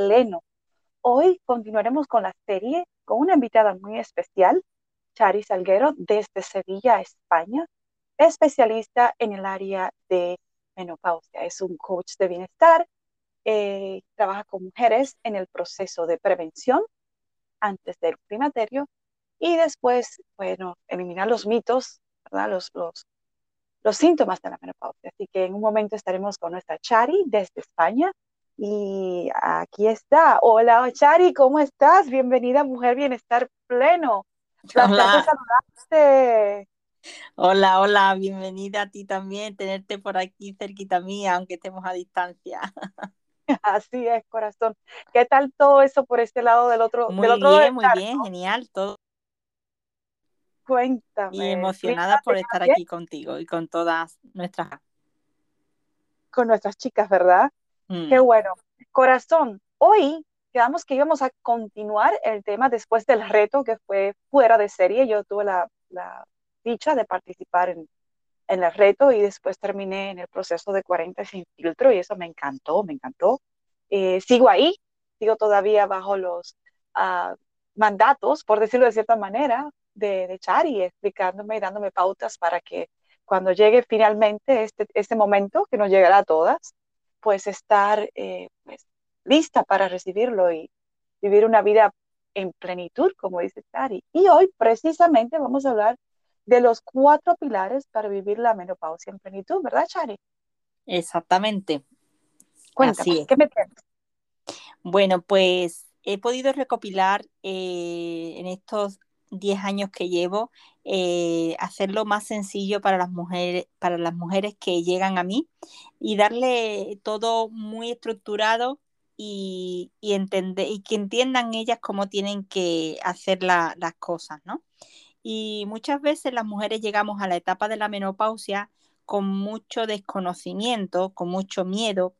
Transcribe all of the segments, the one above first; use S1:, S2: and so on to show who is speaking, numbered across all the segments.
S1: Pleno. Hoy continuaremos con la serie con una invitada muy especial, Chari Salguero, desde Sevilla, España, especialista en el área de menopausia. Es un coach de bienestar, eh, trabaja con mujeres en el proceso de prevención antes del climaterio y después, bueno, eliminar los mitos, ¿verdad? Los, los, los síntomas de la menopausia. Así que en un momento estaremos con nuestra Chari desde España. Y aquí está. Hola, Chari, ¿cómo estás? Bienvenida, Mujer Bienestar Pleno.
S2: Hola. saludarte. Hola, hola, bienvenida a ti también, tenerte por aquí cerquita mía, aunque estemos a distancia.
S1: Así es, corazón. ¿Qué tal todo eso por este lado del otro?
S2: Muy
S1: del otro
S2: bien, muy bien, genial, todo.
S1: Cuéntame.
S2: Y emocionada por estar aquí contigo y con todas nuestras.
S1: Con nuestras chicas, ¿verdad? Mm. Qué bueno. Corazón, hoy quedamos que íbamos a continuar el tema después del reto que fue fuera de serie. Yo tuve la, la dicha de participar en, en el reto y después terminé en el proceso de 40 sin filtro y eso me encantó, me encantó. Eh, sigo ahí, sigo todavía bajo los uh, mandatos, por decirlo de cierta manera, de, de Chari, explicándome y dándome pautas para que cuando llegue finalmente este, este momento, que nos llegará a todas, pues estar eh, pues, lista para recibirlo y vivir una vida en plenitud, como dice Chari. Y hoy precisamente vamos a hablar de los cuatro pilares para vivir la menopausia en plenitud, ¿verdad, Chari?
S2: Exactamente.
S1: Cuéntame, ¿qué me tienes?
S2: Bueno, pues he podido recopilar eh, en estos 10 años que llevo, eh, hacerlo más sencillo para las, mujeres, para las mujeres que llegan a mí y darle todo muy estructurado y, y, y que entiendan ellas cómo tienen que hacer las cosas, ¿no? Y muchas veces las mujeres llegamos a la etapa de la menopausia con mucho desconocimiento, con mucho miedo,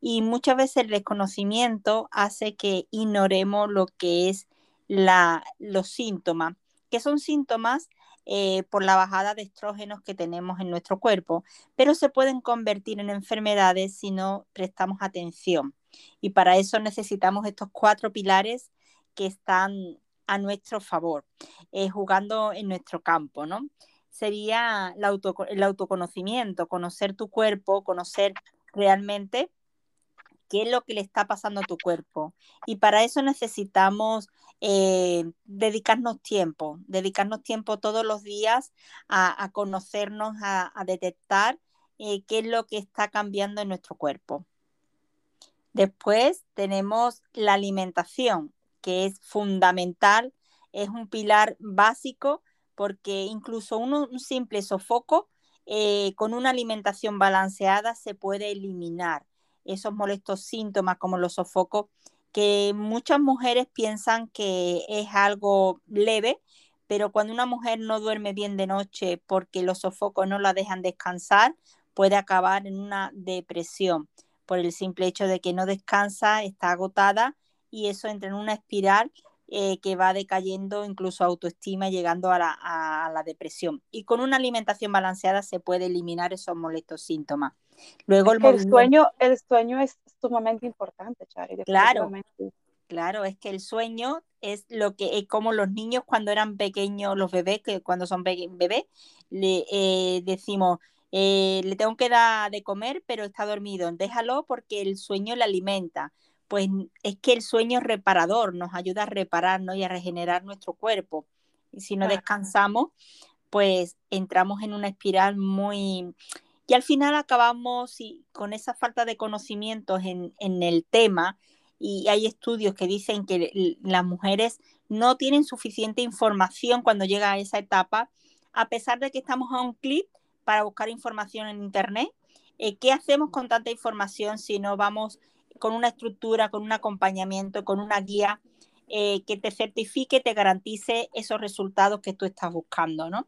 S2: y muchas veces el desconocimiento hace que ignoremos lo que es la, los síntomas, que son síntomas eh, por la bajada de estrógenos que tenemos en nuestro cuerpo, pero se pueden convertir en enfermedades si no prestamos atención. Y para eso necesitamos estos cuatro pilares que están a nuestro favor, eh, jugando en nuestro campo, ¿no? Sería el, el autoconocimiento, conocer tu cuerpo, conocer realmente qué es lo que le está pasando a tu cuerpo. Y para eso necesitamos eh, dedicarnos tiempo, dedicarnos tiempo todos los días a, conocernos, a, detectar eh, qué es lo que está cambiando en nuestro cuerpo. Después tenemos la alimentación que es fundamental, es un pilar básico porque incluso un simple sofoco eh, con una alimentación balanceada se puede eliminar esos molestos síntomas como los sofocos que muchas mujeres piensan que es algo leve, pero cuando una mujer no duerme bien de noche porque los sofocos no la dejan descansar, puede acabar en una depresión por el simple hecho de que no descansa, está agotada y eso entra en una espiral eh, que va decayendo incluso autoestima, llegando a la, depresión. Y con una alimentación balanceada se puede eliminar esos molestos síntomas.
S1: Luego el, sueño, el sueño es sumamente importante, Chari.
S2: Claro, claro, es que el sueño es lo que es como los niños cuando eran pequeños, los bebés, que cuando son bebés, le eh, decimos, eh, le tengo que dar de comer, pero está dormido, déjalo porque el sueño le alimenta pues es que el sueño es reparador, nos ayuda a repararnos y a regenerar nuestro cuerpo. Y si no descansamos, pues entramos en una espiral muy... Y al final acabamos con esa falta de conocimientos en, el tema, y hay estudios que dicen que las mujeres no tienen suficiente información cuando llega a esa etapa, a pesar de que estamos a un clic para buscar información en Internet, Eh, ¿Qué hacemos con tanta información si no vamos con una estructura, con un acompañamiento, con una guía eh, que te certifique, te garantice esos resultados que tú estás buscando, ¿no?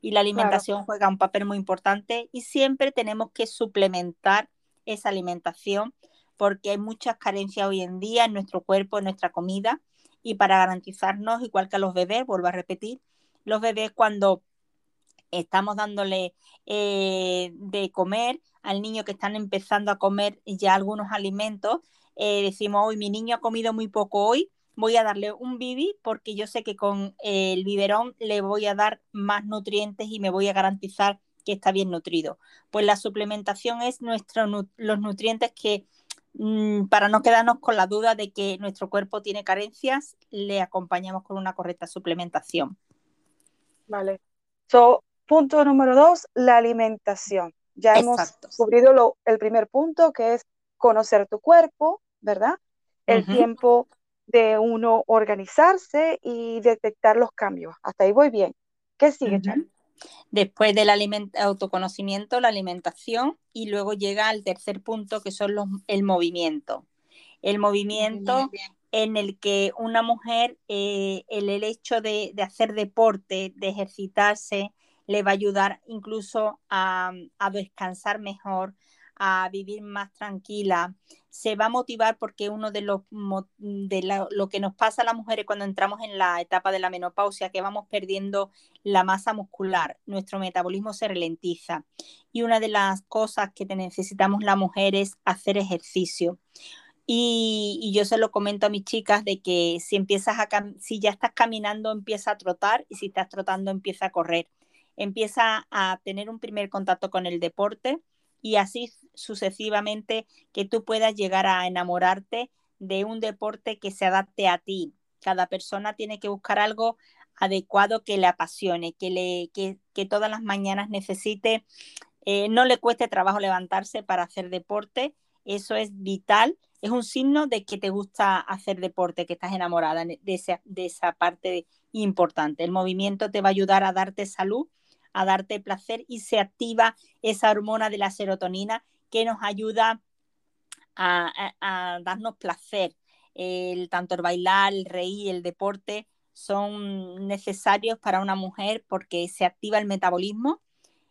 S2: Y la alimentación juega un papel muy importante y siempre tenemos que suplementar esa alimentación porque hay muchas carencias hoy en día en nuestro cuerpo, en nuestra comida y para garantizarnos, igual que a los bebés, vuelvo a repetir, los bebés cuando estamos dándole eh, de comer al niño que están empezando a comer ya algunos alimentos, eh, decimos, hoy mi niño ha comido muy poco hoy, voy a darle un bibi porque yo sé que con el biberón le voy a dar más nutrientes y me voy a garantizar que está bien nutrido. Pues la suplementación es nuestro, los nutrientes que mm, para no quedarnos con la duda de que nuestro cuerpo tiene carencias, le acompañamos con una correcta suplementación.
S1: Vale. So, punto número dos, la alimentación. Ya hemos cubrido el primer punto, que es conocer tu cuerpo, ¿verdad? El tiempo de uno organizarse y detectar los cambios. Hasta ahí voy bien. ¿Qué sigue,
S2: Después del autoconocimiento, la alimentación y luego llega al tercer punto que son los, el movimiento. El movimiento en el que una mujer, eh, el, hecho de, hacer deporte, de ejercitarse, le va a ayudar incluso a, descansar mejor, a vivir más tranquila. Se va a motivar porque uno de los de lo que nos pasa a las mujeres cuando entramos en la etapa de la menopausia, que vamos perdiendo la masa muscular, nuestro metabolismo se ralentiza. Y una de las cosas que necesitamos las mujeres es hacer ejercicio. Y, yo se lo comento a mis chicas de que si empiezas a si ya estás caminando empieza a trotar y si estás trotando empieza a correr. Empieza a tener un primer contacto con el deporte y así sucesivamente que tú puedas llegar a enamorarte de un deporte que se adapte a ti. Cada persona tiene que buscar algo adecuado que le apasione, que, le, que, que todas las mañanas necesite, eh, no le cueste trabajo levantarse para hacer deporte. Eso es vital es un signo de que te gusta hacer deporte, que estás enamorada de esa, de esa parte importante. El movimiento te va a ayudar a darte salud, a darte placer y se activa esa hormona de la serotonina que nos ayuda a, darnos placer. El, tanto el bailar, el reír, el deporte son necesarios para una mujer porque se activa el metabolismo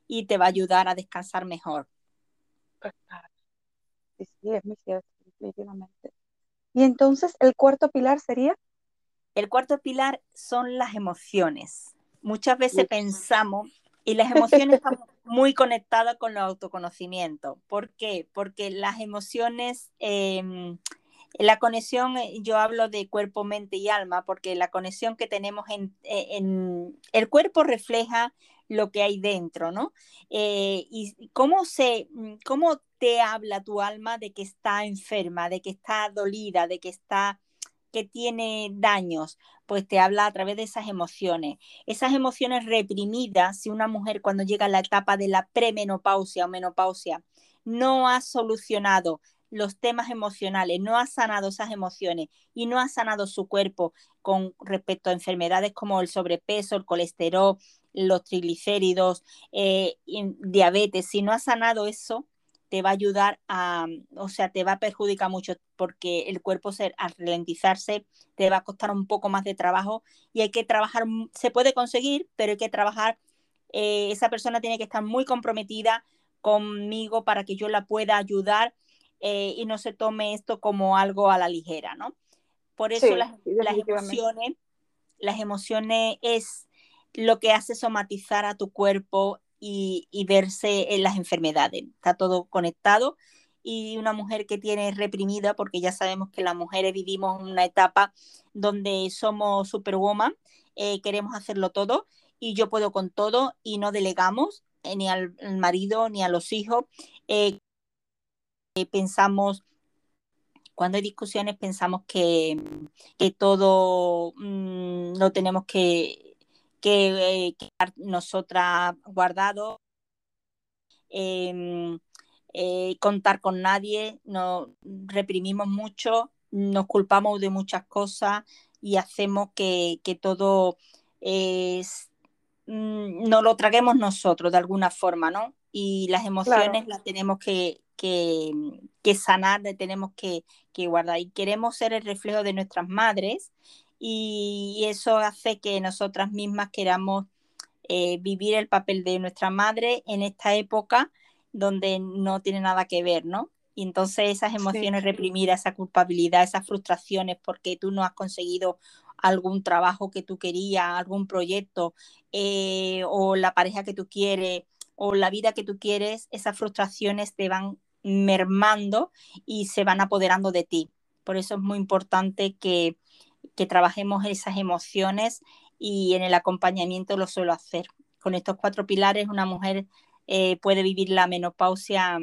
S2: y te va a ayudar a descansar mejor.
S1: Sí, sí, es muy cierto definitivamente. Y entonces, ¿el cuarto pilar sería?
S2: El cuarto pilar son las emociones. Muchas veces pensamos, y las emociones están muy conectadas con el autoconocimiento. ¿Por qué? Porque las emociones, em, la conexión, eh, yo hablo de cuerpo, mente y alma, porque la conexión que tenemos en, en el cuerpo refleja lo que hay dentro, ¿no? Eh, y cómo se, cómo te habla tu alma de que está enferma, de que está dolida, de que está que tiene daños, pues te habla a través de esas emociones. Esas emociones reprimidas, si una mujer cuando llega a la etapa de la premenopausia o menopausia no ha solucionado los temas emocionales, no ha sanado esas emociones y no ha sanado su cuerpo con respecto a enfermedades como el sobrepeso, el colesterol, los triglicéridos, eh, diabetes, si no ha sanado eso, te va a ayudar a, o sea, te va a perjudicar mucho porque el cuerpo al ralentizarse te va a costar un poco más de trabajo y hay que trabajar, se puede conseguir, pero hay que trabajar, eh, esa persona tiene que estar muy comprometida conmigo para que yo la pueda ayudar eh, y no se tome esto como algo a la ligera, ¿no? Por eso las, las emociones, las emociones es lo que hace somatizar a tu cuerpo y, verse en las enfermedades. Está todo conectado y una mujer que tiene reprimida, porque ya sabemos que las mujeres vivimos una etapa donde somos superwoman, eh, queremos hacerlo todo y yo puedo con todo y no delegamos eh, ni al, marido ni a los hijos. Eh, pensamos, cuando hay discusiones, pensamos que, que todo mm, lo tenemos que que, eh, nosotras guardado, em, eh, contar con nadie, nos reprimimos mucho, nos culpamos de muchas cosas y hacemos que, todo es, mm, no lo traguemos nosotros de alguna forma, ¿no? y las emociones las tenemos que, que, que sanar, tenemos que, que, guardar. Y queremos ser el reflejo de nuestras madres y eso hace que nosotras mismas queramos eh, vivir el papel de nuestra madre en esta época donde no tiene nada que ver, ¿no? Y entonces esas emociones reprimidas, esa culpabilidad, esas frustraciones porque tú no has conseguido algún trabajo que tú querías, algún proyecto eh, o la pareja que tú quieres o la vida que tú quieres, esas frustraciones te van mermando y se van apoderando de ti. Por eso es muy importante que, que trabajemos esas emociones y en el acompañamiento lo suelo hacer. Con estos cuatro pilares una mujer eh, puede vivir la menopausia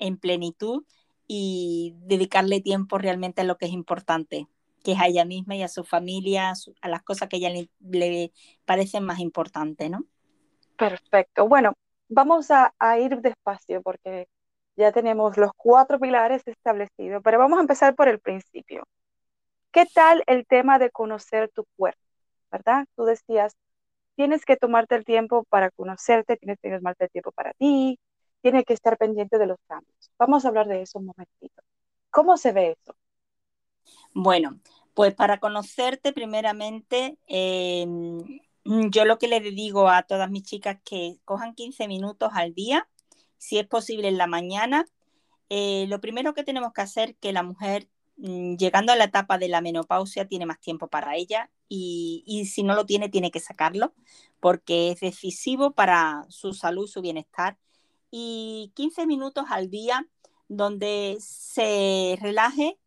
S2: en plenitud y dedicarle tiempo realmente a lo que es importante, que es a ella misma y a su familia, a, las cosas que a ella le, le parecen más importantes, ¿no?
S1: Perfecto. Bueno, vamos a, ir despacio porque ya tenemos los cuatro pilares establecidos, pero vamos a empezar por el principio. ¿Qué tal el tema de conocer tu cuerpo? ¿Verdad? Tú decías, tienes que tomarte el tiempo para conocerte, tienes que tomarte el tiempo para ti, tienes que estar pendiente de los cambios. Vamos a hablar de eso un momentito. ¿Cómo se ve eso?
S2: Bueno, pues para conocerte primeramente, Mm, yo lo que le digo a todas mis chicas que cojan 15 minutos al día, si es posible en la mañana. Eh, lo primero que tenemos que hacer que la mujer, llegando a la etapa de la menopausia, tiene más tiempo para ella y, y si no lo tiene, tiene que sacarlo porque es decisivo para su salud, su bienestar. Y 15 minutos al día donde se relaje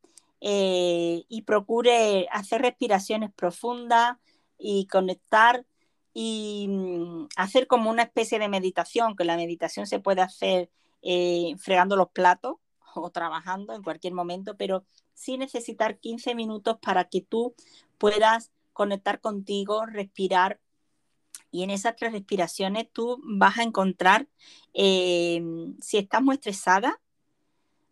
S2: eh, y procure hacer respiraciones profundas, y conectar y mm, hacer como una especie de meditación, que la meditación se puede hacer eh, fregando los platos o trabajando en cualquier momento, pero sí necesitar 15 minutos para que tú puedas conectar contigo, respirar. Y en esas tres respiraciones tú vas a encontrar, eh, si estás muy estresada,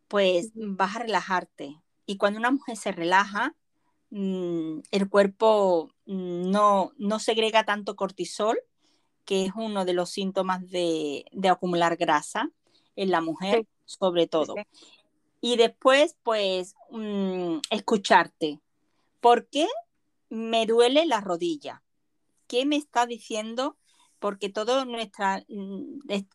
S2: pues vas a relajarte. Y cuando una mujer se relaja, Mm, el cuerpo mm, no, no segrega tanto cortisol, que es uno de los síntomas de, acumular grasa en la mujer, sobre todo. Y después, pues, mm, escucharte. ¿Por qué me duele la rodilla? ¿Qué me está diciendo? Porque todo nuestra,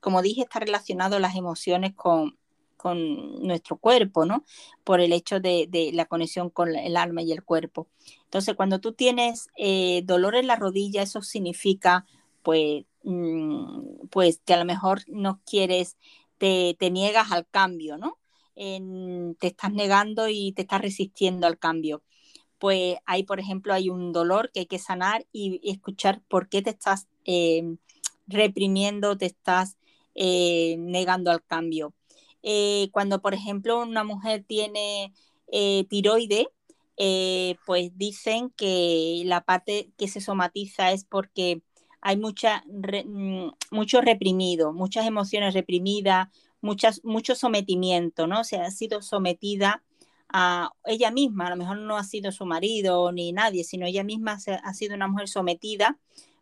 S2: como dije, está relacionado las emociones con, con nuestro cuerpo, ¿no? Por el hecho de, la conexión con el alma y el cuerpo. Entonces, cuando tú tienes eh, dolor en la rodilla, eso significa, pues, mm, pues que a lo mejor no quieres, te, niegas al cambio, ¿no? Te estás negando y te estás resistiendo al cambio. Pues ahí, por ejemplo, hay un dolor que hay que sanar y, escuchar por qué te estás eh, reprimiendo, te estás eh, negando al cambio. Eh, cuando, por ejemplo, una mujer tiene tiroide, pues dicen que la parte que se somatiza es porque hay mucha, mm, mucho reprimido, muchas emociones reprimidas, muchas, mucho sometimiento, ¿no? O sea, ha sido sometida a ella misma, a lo mejor no ha sido su marido ni nadie, sino ella misma ha sido una mujer sometida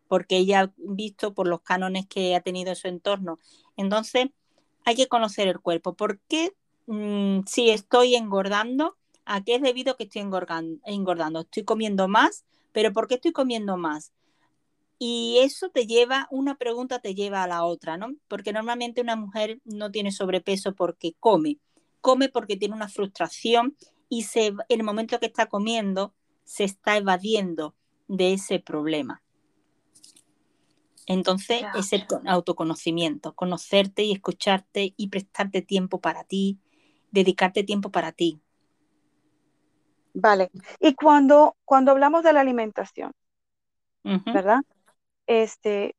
S2: porque ella ha visto por los cánones que ha tenido en su entorno. Entonces, hay que conocer el cuerpo. ¿Por qué mm, si estoy engordando? ¿A qué es debido que estoy engordando? Estoy comiendo más, pero ¿por qué estoy comiendo más? Y eso te lleva, una pregunta te lleva a la otra, ¿no? Porque normalmente una mujer no tiene sobrepeso porque come, come porque tiene una frustración y se, en el momento que está comiendo se está evadiendo de ese problema. Entonces es el autoconocimiento, conocerte y escucharte y prestarte tiempo para ti, dedicarte tiempo para ti.
S1: Vale. Y cuando, cuando hablamos de la alimentación, ¿verdad? Este,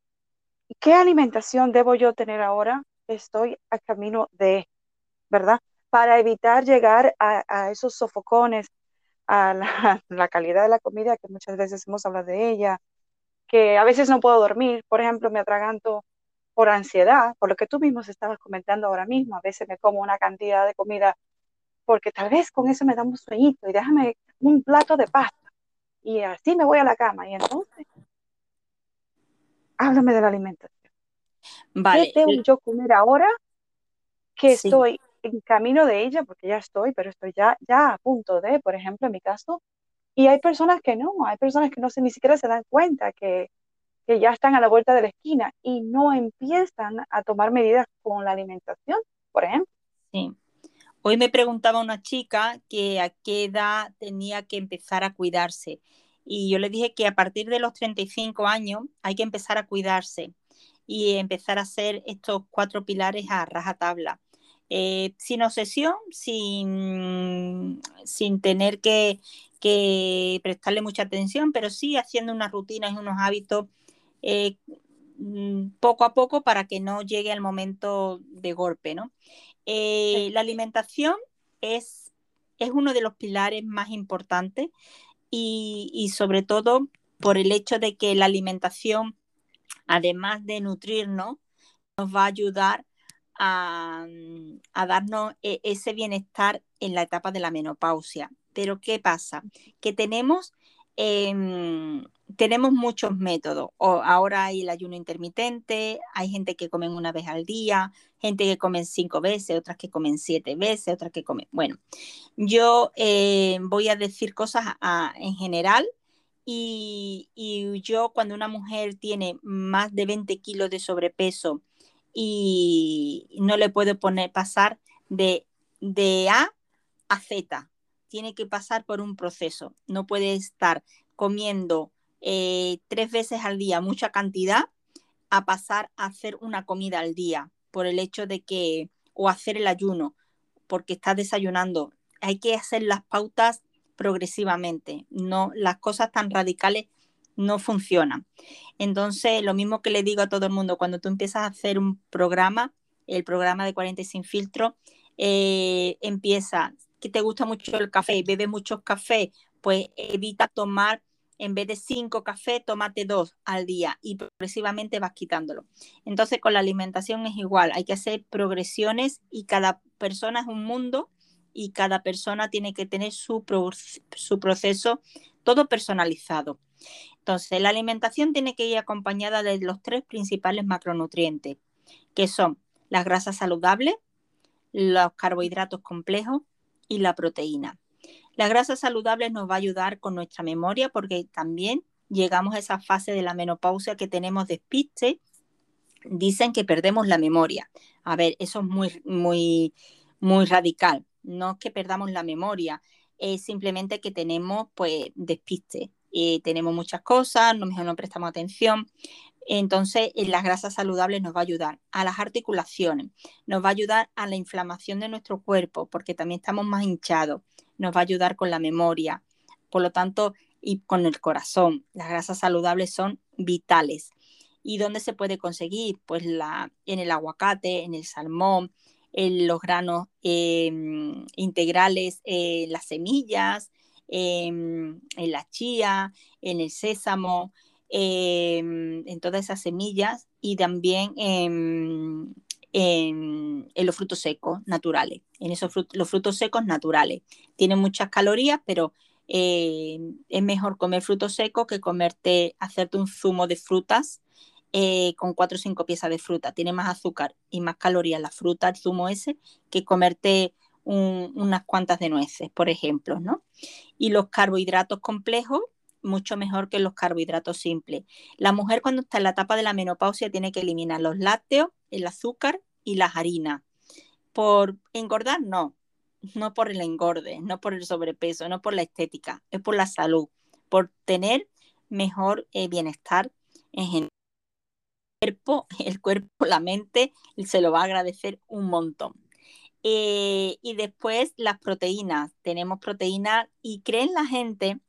S1: ¿qué alimentación debo yo tener ahora? Estoy a camino de, ¿verdad? Para evitar llegar a, esos sofocones, a la, la, calidad de la comida, que muchas veces hemos hablado de ella, que a veces no puedo dormir, por ejemplo, me atraganto por ansiedad, por lo que tú mismo estabas comentando ahora mismo, a veces me como una cantidad de comida porque tal vez con eso me da un sueñito y déjame un plato de pasta y así me voy a la cama y entonces háblame de la alimentación. ¿Qué tengo yo comer ahora que estoy en camino de ella? Porque ya estoy, pero estoy ya, ya a punto de, por ejemplo, en mi caso. Y hay personas que no, hay personas que no se, ni siquiera se dan cuenta que, que ya están a la vuelta de la esquina y no empiezan a tomar medidas con la alimentación, por ejemplo.
S2: Sí. Hoy me preguntaba una chica que a qué edad tenía que empezar a cuidarse. Y yo le dije que a partir de los 35 años hay que empezar a cuidarse y empezar a hacer estos cuatro pilares a rajatabla. Eh, sin obsesión, sin, sin tener que, que, prestarle mucha atención, pero sí haciendo unas rutinas y unos hábitos eh, mm, poco a poco para que no llegue al momento de golpe. ¿no? Eh, la alimentación es, es uno de los pilares más importantes y, y sobre todo por el hecho de que la alimentación, además de nutrirnos, nos va a ayudar a, a, darnos e, ese bienestar en la etapa de la menopausia. Pero ¿qué pasa? Que tenemos eh, tenemos muchos métodos. O ahora hay el ayuno intermitente, hay gente que comen una vez al día, gente que comen cinco veces, otras que comen siete veces, otras que comen... Bueno, yo eh, voy a decir cosas en general y, y, yo cuando una mujer tiene más de 20 kilos de sobrepeso y no le puedo poner, pasar de, de A a Z, tiene que pasar por un proceso, no puede estar comiendo eh, tres veces al día mucha cantidad a pasar a hacer una comida al día por el hecho de que, o hacer el ayuno, porque estás desayunando. Hay que hacer las pautas progresivamente, no las cosas tan radicales no funcionan. Entonces, lo mismo que le digo a todo el mundo, cuando tú empiezas a hacer un programa, el programa de 40 sin filtro, eh, empieza, que te gusta mucho el café, bebes muchos café, pues evita tomar en vez de cinco cafés, tómate dos al día y progresivamente vas quitándolo. Entonces con la alimentación es igual, hay que hacer progresiones y cada persona es un mundo y cada persona tiene que tener su, su proceso todo personalizado. Entonces la alimentación tiene que ir acompañada de los tres principales macronutrientes, que son las grasas saludables, los carbohidratos complejos y la proteína. La grasa saludable nos va a ayudar con nuestra memoria porque también llegamos a esa fase de la menopausia que tenemos despiste. Dicen que perdemos la memoria. A ver, eso es muy, muy, muy radical. No es que perdamos la memoria, es simplemente que tenemos pues despiste. y tenemos muchas cosas, no mejor no prestamos atención. Entonces, las grasas saludables nos va a ayudar a las articulaciones, nos va a ayudar a la inflamación de nuestro cuerpo, porque también estamos más hinchados nos va a ayudar con la memoria. Por lo tanto, y con el corazón. Las grasas saludables son vitales. ¿Y dónde se puede conseguir? Pues en el aguacate, en el salmón, en los granos em, integrales, en las semillas, em, en la chía, en el sésamo, em, en todas esas semillas y también en los frutos secos naturales, en esos los frutos secos naturales. Tienen muchas calorías, pero eh, es mejor comer frutos secos que comerte, hacerte un zumo de frutas eh, con cuatro o cinco piezas de fruta. Tiene más azúcar y más calorías la fruta, el zumo ese, que comerte unas cuantas de nueces, por ejemplo, ¿no? Y los carbohidratos complejos, mucho mejor que los carbohidratos simples. La mujer cuando está en la etapa de la menopausia tiene que eliminar los lácteos, el azúcar y las harinas. Por engordar, no, no por el engorde, no por el sobrepeso, no por la estética, es por la salud, por tener mejor eh, bienestar en general. El cuerpo, el cuerpo, la mente, se lo va a agradecer un montón. Eh, y después las proteínas. Tenemos proteínas y creen la gente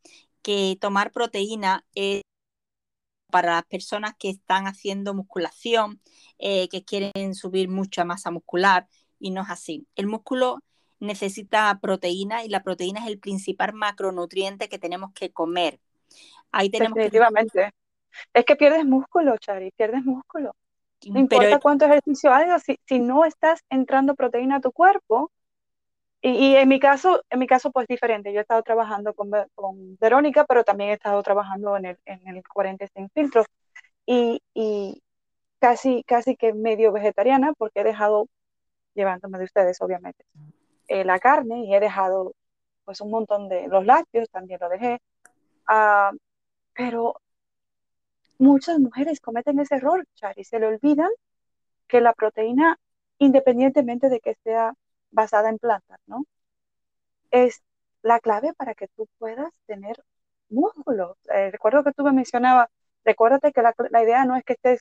S2: que tomar proteína es para las personas que están haciendo musculación, eh, que quieren subir mucha masa muscular, y no es así. El músculo necesita proteína y la proteína es el principal macronutriente que tenemos que comer.
S1: Ahí tenemos Definitivamente. Es que pierdes músculo, Chari, pierdes músculo. No importa cuánto ejercicio hagas, si, si no estás entrando proteína a tu cuerpo, y, en mi caso, en mi caso, pues diferente. Yo he estado trabajando con, con Verónica, pero también he estado trabajando en el, en el 40 sin filtro. Y, y, casi, casi que medio vegetariana porque he dejado, llevándome de ustedes obviamente, eh, la carne y he dejado pues un montón de los lácteos, también lo dejé. Ah, pero muchas mujeres cometen ese error, Chari, se le olvidan que la proteína, independientemente de que sea basada en plantas, ¿no? Es la clave para que tú puedas tener músculos. Eh, recuerdo que tú me mencionabas, recuérdate que la, idea no es que estés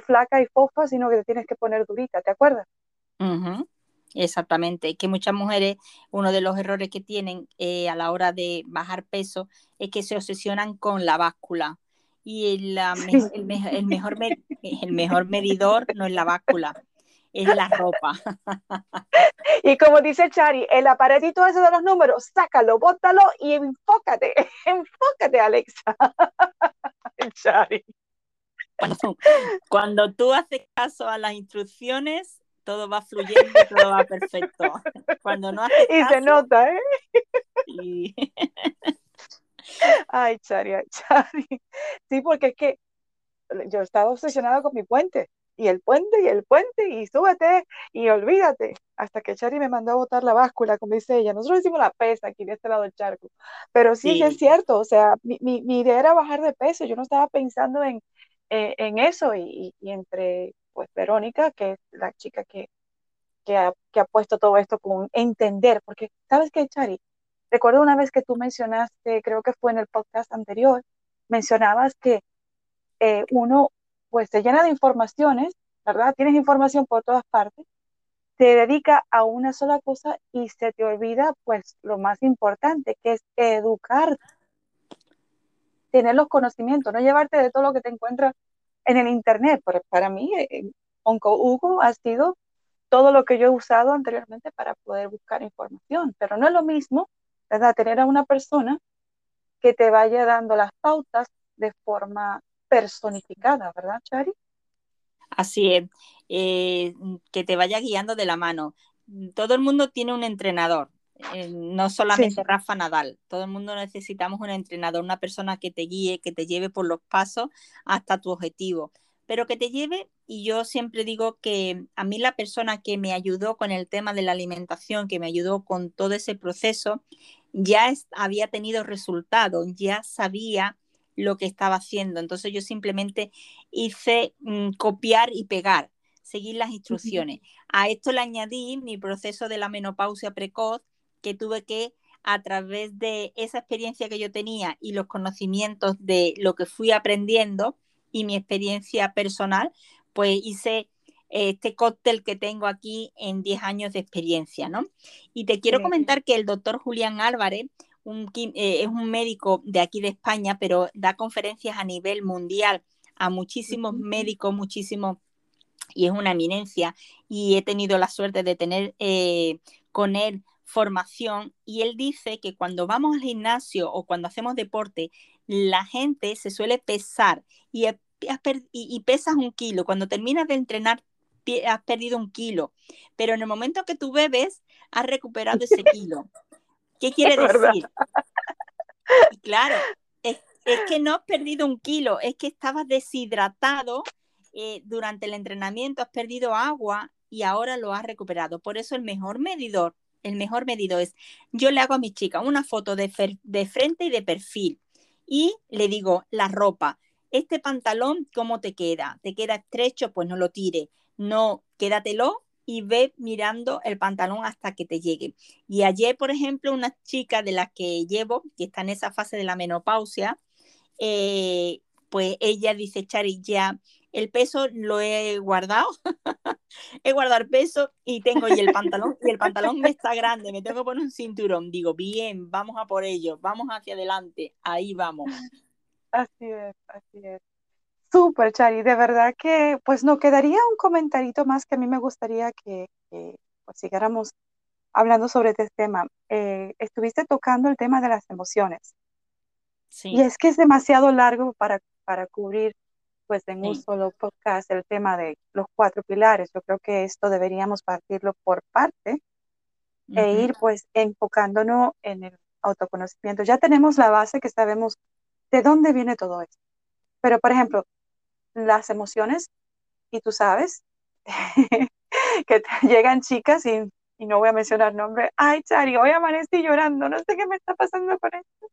S1: flaca y fofa, sino que te tienes que poner durita, ¿te acuerdas?
S2: Exactamente, que muchas mujeres, uno de los errores que tienen eh, a la hora de bajar peso es que se obsesionan con la báscula. Y el, el, mejor, el mejor medidor no es la báscula, es la ropa.
S1: Y como dice Chari, el aparatito ese de los números, sácalo, bótalo y enfócate, enfócate, Alexa. Chari.
S2: Cuando, tú haces caso a las instrucciones, todo va fluyendo, todo va perfecto. Cuando no haces
S1: Y se nota, ¿eh? Ay, Chari, ay, Chari. Sí, porque es que yo estaba obsesionada con mi puente y el puente y el puente y súbete y olvídate. Hasta que Chari me mandó a botar la báscula, como dice ella. Nosotros hicimos la pesa aquí de este lado del charco. Pero sí, es cierto, o sea, mi, mi, idea era bajar de peso. Yo no estaba pensando en, eh, en eso y, y, entre, pues, Verónica, que es la chica que, que, ha, que ha puesto todo esto con entender. Porque, ¿sabes qué, Chari? Recuerdo una vez que tú mencionaste, creo que fue en el podcast anterior, mencionabas que eh, uno pues se llena de informaciones, ¿verdad? Tienes información por todas partes, te dedica a una sola cosa y se te olvida pues lo más importante, que es educar, tener los conocimientos, no llevarte de todo lo que te encuentras en el Internet. Para mí, eh, Onco Hugo ha sido todo lo que yo he usado anteriormente para poder buscar información, pero no es lo mismo, ¿verdad? Tener a una persona que te vaya dando las pautas de forma personificada, ¿verdad, Chari?
S2: Así es, eh, que te vaya guiando de la mano. Todo el mundo tiene un entrenador, eh, no solamente Rafa Nadal, todo el mundo necesitamos un entrenador, una persona que te guíe, que te lleve por los pasos hasta tu objetivo, pero que te lleve, y yo siempre digo que a mí la persona que me ayudó con el tema de la alimentación, que me ayudó con todo ese proceso, ya había tenido resultados, ya sabía lo que estaba haciendo. Entonces yo simplemente hice mm, copiar y pegar, seguir las instrucciones. A esto le añadí mi proceso de la menopausia precoz, que tuve que a través de esa experiencia que yo tenía y los conocimientos de lo que fui aprendiendo y mi experiencia personal, pues hice este cóctel que tengo aquí en 10 años de experiencia, ¿no? Y te quiero comentar que el doctor Julián Álvarez, eh, es un médico de aquí de España, pero da conferencias a nivel mundial a muchísimos médicos, muchísimos, y es una eminencia, y he tenido la suerte de tener eh, con él formación, y él dice que cuando vamos al gimnasio o cuando hacemos deporte, la gente se suele pesar y, y pesas un kilo. Cuando terminas de entrenar, has perdido un kilo, pero en el momento que tú bebes, has recuperado ese kilo. ¿Qué quiere decir? claro, es, que no has perdido un kilo, es que estabas deshidratado eh, durante el entrenamiento, has perdido agua y ahora lo has recuperado. Por eso el mejor medidor, el mejor medidor es, yo le hago a mi chica una foto de, de frente y de perfil y le digo la ropa. Este pantalón, ¿cómo te queda? ¿Te queda estrecho? Pues no lo tire. No, quédatelo y ve mirando el pantalón hasta que te llegue. Y ayer, por ejemplo, una chica de las que llevo, que está en esa fase de la menopausia, eh, pues ella dice, Chari, ya el peso lo he guardado, he guardado el peso y tengo y el pantalón, y el pantalón me está grande, me tengo que poner un cinturón. Digo, bien, vamos a por ello, vamos hacia adelante, ahí vamos.
S1: Así es, así es. Súper, Chari, de verdad que pues no quedaría un comentarito más que a mí me gustaría que, pues, siguiéramos hablando sobre este tema. Eh, estuviste tocando el tema de las emociones. Sí. Y es que es demasiado largo para, para cubrir pues en un solo podcast el tema de los cuatro pilares. Yo creo que esto deberíamos partirlo por parte e ir pues enfocándonos en el autoconocimiento. Ya tenemos la base que sabemos de dónde viene todo esto. Pero, por ejemplo, las emociones y tú sabes que llegan chicas y, y, no voy a mencionar nombre, ay Chari, hoy amanecí llorando, no sé qué me está pasando con esto.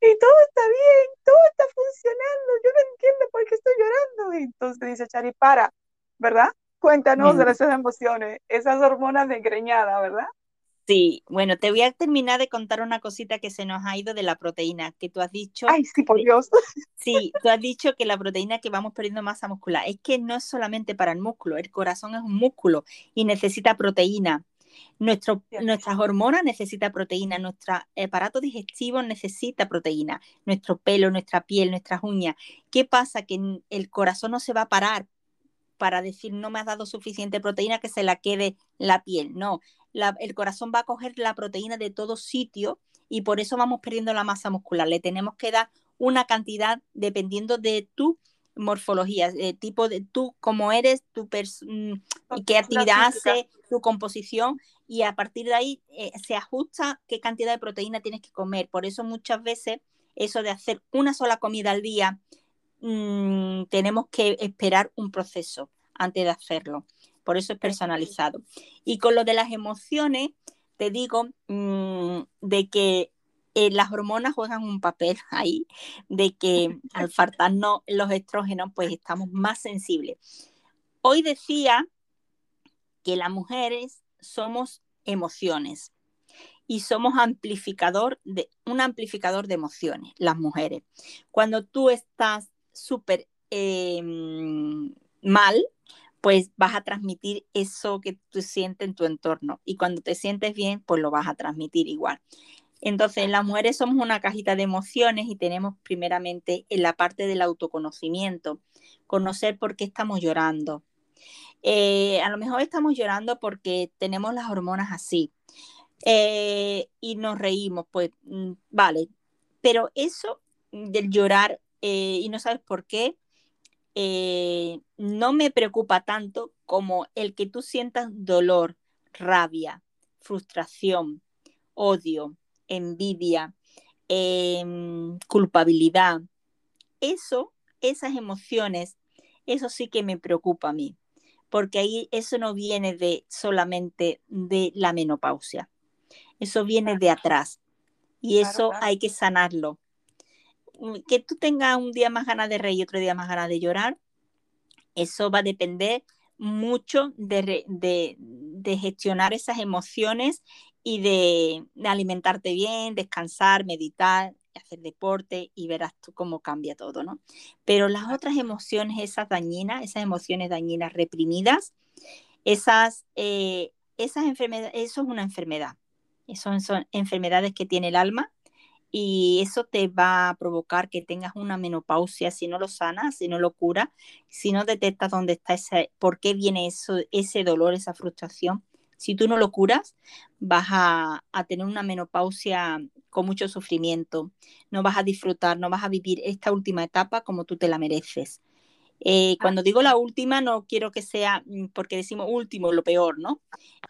S1: Y todo está bien, todo está funcionando, yo no entiendo por qué estoy llorando. Y entonces dice Chari, para, ¿verdad? Cuéntanos de esas emociones, esas hormonas de greñada, ¿verdad?
S2: Sí, bueno, te voy a terminar de contar una cosita que se nos ha ido de la proteína, que tú has dicho.
S1: Ay, sí, por Dios.
S2: Sí, tú has dicho que la proteína que vamos perdiendo masa muscular, es que no es solamente para el músculo, el corazón es un músculo y necesita proteína. Nuestro, nuestras hormonas necesitan proteína, nuestro aparato digestivo necesita proteína, nuestro pelo, nuestra piel, nuestras uñas. ¿Qué pasa? Que el corazón no se va a parar para decir no me has dado suficiente proteína que se la quede la piel. No, el corazón va a coger la proteína de todo sitio y por eso vamos perdiendo la masa muscular. Le tenemos que dar una cantidad dependiendo de tu morfología, de tipo de tú cómo eres, tu mm, qué actividad hace, tu composición y a partir de ahí eh, se ajusta qué cantidad de proteína tienes que comer. Por eso muchas veces eso de hacer una sola comida al día, mm, tenemos que esperar un proceso antes de hacerlo por eso es personalizado. Y con lo de las emociones, te digo mm, de que eh, las hormonas juegan un papel ahí, de que al faltarnos los estrógenos, pues estamos más sensibles. Hoy decía que las mujeres somos emociones y somos amplificador de un amplificador de emociones, las mujeres. Cuando tú estás súper em, mal, pues vas a transmitir eso que tú sientes en tu entorno. Y cuando te sientes bien, pues lo vas a transmitir igual. Entonces, las mujeres somos una cajita de emociones y tenemos primeramente en la parte del autoconocimiento, conocer por qué estamos llorando. Eh, a lo mejor estamos llorando porque tenemos las hormonas así eh, y nos reímos, pues mm, vale, pero eso del llorar eh, y no sabes por qué, eh, no me preocupa tanto como el que tú sientas dolor, rabia, frustración, odio, envidia, em, culpabilidad. Eso, esas emociones, eso sí que me preocupa a mí, porque ahí eso no viene de solamente de la menopausia, eso viene de atrás y eso hay que sanarlo que tú tengas un día más ganas de reír y otro día más ganas de llorar, eso va a depender mucho de, gestionar esas emociones y de, alimentarte bien, descansar, meditar, hacer deporte y verás tú cómo cambia todo, ¿no? Pero las otras emociones, esas dañinas, esas emociones dañinas reprimidas, esas, eh, esas enfermedades, eso es una enfermedad. Eso son enfermedades que tiene el alma y eso te va a provocar que tengas una menopausia si no lo sanas, si no lo curas, si no detectas dónde está ese, por qué viene eso, ese dolor, esa frustración. Si tú no lo curas, vas a, a tener una menopausia con mucho sufrimiento, no vas a disfrutar, no vas a vivir esta última etapa como tú te la mereces. Eh, cuando digo la última, no quiero que sea, mm, porque decimos último, lo peor, ¿no?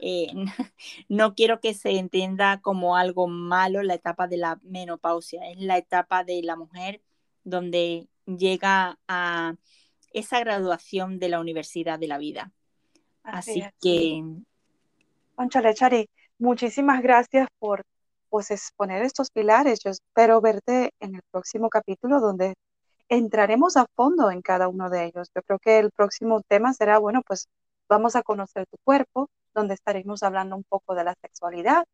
S2: Eh, no quiero que se entienda como algo malo la etapa de la menopausia, es la etapa de la mujer donde llega a esa graduación de la universidad de la vida. Así, que...
S1: Conchale, Chari, muchísimas gracias por pues exponer estos pilares. Yo espero verte en el próximo capítulo donde entraremos a fondo en cada uno de ellos. Yo creo que el próximo tema será, bueno, pues vamos a conocer tu cuerpo, donde estaremos hablando un poco de la sexualidad,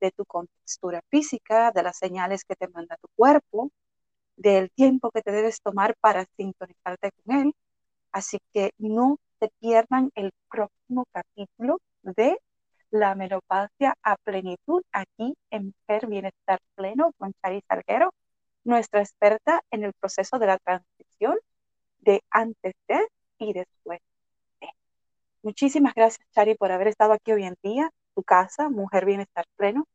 S1: de tu contextura física, de las señales que te manda tu cuerpo, del tiempo que te debes tomar para sintonizarte con él. Así que no te pierdan el próximo capítulo de la menopausia a plenitud aquí en Per Bienestar Pleno con Chari Salguero nuestra experta en el proceso de la transición de antes de y después de. Muchísimas gracias, Chari, por haber estado aquí hoy en día, tu casa, Mujer Bienestar Pleno.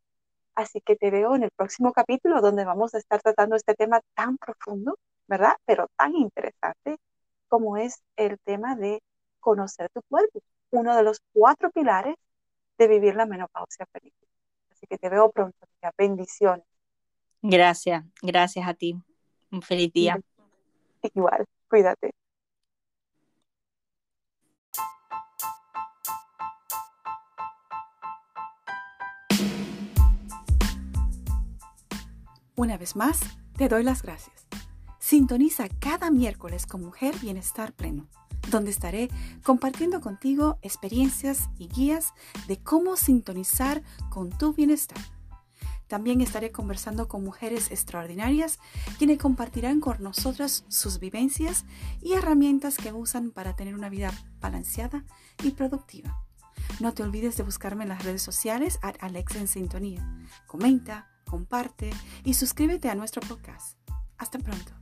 S1: Así que te veo en el próximo capítulo donde vamos a estar tratando este tema tan profundo, ¿verdad? Pero tan interesante como es el tema de conocer tu cuerpo, uno de los cuatro pilares de vivir la menopausia feliz. Así que te veo pronto. Bendiciones.
S2: Gracias, gracias a ti. Un feliz día.
S1: Igual, cuídate.
S3: Una vez más, te doy las gracias. Sintoniza cada miércoles con Mujer Bienestar Pleno, donde estaré compartiendo contigo experiencias y guías de cómo sintonizar con tu bienestar. También estaré conversando con mujeres extraordinarias quienes compartirán con nosotras sus vivencias y herramientas que usan para tener una vida balanceada y productiva. No te olvides de buscarme en las redes sociales a Alexa en Sintonía. Comenta, comparte y suscríbete a nuestro podcast. Hasta pronto.